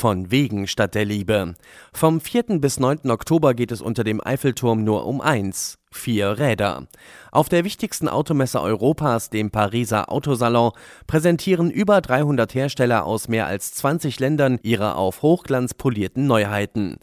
Von wegen statt der Liebe. Vom 4. bis 9. Oktober geht es unter dem Eiffelturm nur um eins. Vier Räder. Auf der wichtigsten Automesse Europas, dem Pariser Autosalon, präsentieren über 300 Hersteller aus mehr als 20 Ländern ihre auf Hochglanz polierten Neuheiten.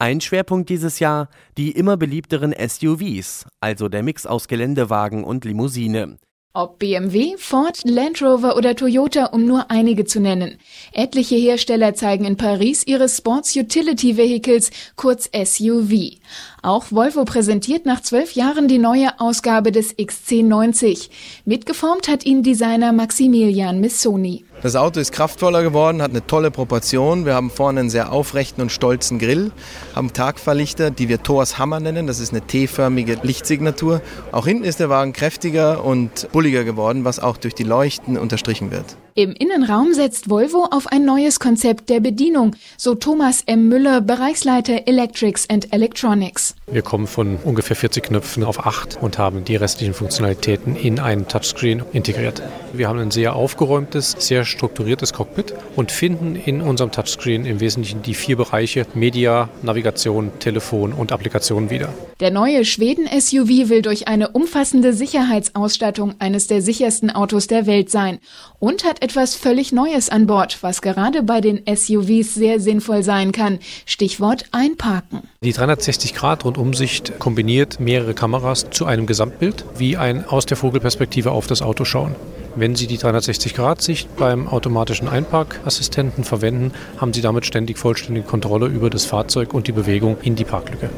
Ein Schwerpunkt dieses Jahr die immer beliebteren SUVs, also der Mix aus Geländewagen und Limousine. Ob BMW, Ford, Land Rover oder Toyota, um nur einige zu nennen. Etliche Hersteller zeigen in Paris ihre Sports Utility Vehicles, kurz SUV. Auch Volvo präsentiert nach zwölf Jahren die neue Ausgabe des XC90. Mitgeformt hat ihn Designer Maximilian Missoni. Das Auto ist kraftvoller geworden, hat eine tolle Proportion. Wir haben vorne einen sehr aufrechten und stolzen Grill, haben Tagfahrlichter, die wir Thors Hammer nennen. Das ist eine T-förmige Lichtsignatur. Auch hinten ist der Wagen kräftiger und bulliger geworden, was auch durch die Leuchten unterstrichen wird. Im Innenraum setzt Volvo auf ein neues Konzept der Bedienung, so Thomas M. Müller, Bereichsleiter Electrics and Electronics. Wir kommen von ungefähr 40 Knöpfen auf 8 und haben die restlichen Funktionalitäten in einen Touchscreen integriert. Wir haben ein sehr aufgeräumtes, sehr strukturiertes Cockpit und finden in unserem Touchscreen im Wesentlichen die vier Bereiche Media, Navigation, Telefon und Applikation wieder. Der neue Schweden-SUV will durch eine umfassende Sicherheitsausstattung eines der sichersten Autos der Welt sein und hat etwas völlig Neues an Bord, was gerade bei den SUVs sehr sinnvoll sein kann. Stichwort Einparken. Die 360-Grad-Rundumsicht kombiniert mehrere Kameras zu einem Gesamtbild, wie ein aus der Vogelperspektive auf das Auto schauen. Wenn Sie die 360-Grad-Sicht beim automatischen Einparkassistenten verwenden, haben Sie damit ständig vollständige Kontrolle über das Fahrzeug und die Bewegung in die Parklücke.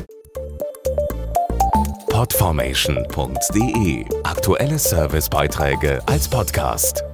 Podformation.de Aktuelle Servicebeiträge als Podcast.